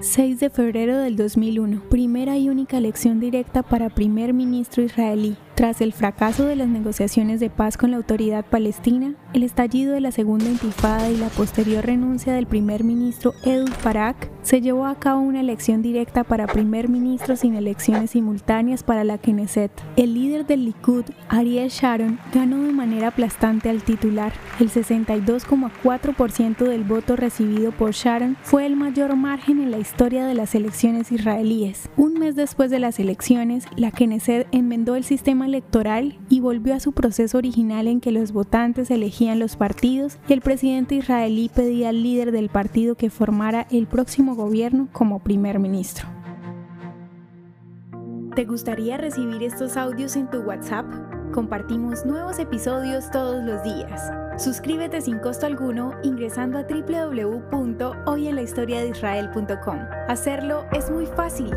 6 de febrero del 2001, primera y única elección directa para primer ministro israelí. Tras el fracaso de las negociaciones de paz con la autoridad palestina, el estallido de la segunda intifada y la posterior renuncia del primer ministro Ehud Barak, se llevó a cabo una elección directa para primer ministro sin elecciones simultáneas para la Knesset. El líder del Likud, Ariel Sharon, ganó de manera aplastante al titular. El 62,4% del voto recibido por Sharon fue el mayor margen en la historia de las elecciones israelíes. Un mes después de las elecciones, la Knesset enmendó el sistema electoral y volvió a su proceso original en que los votantes elegían los partidos y el presidente israelí pedía al líder del partido que formara el próximo gobierno como primer ministro. ¿Te gustaría recibir estos audios en tu WhatsApp? Compartimos nuevos episodios todos los días. Suscríbete sin costo alguno ingresando a www.hoyenlahistoriadeisrael.com. Hacerlo es muy fácil.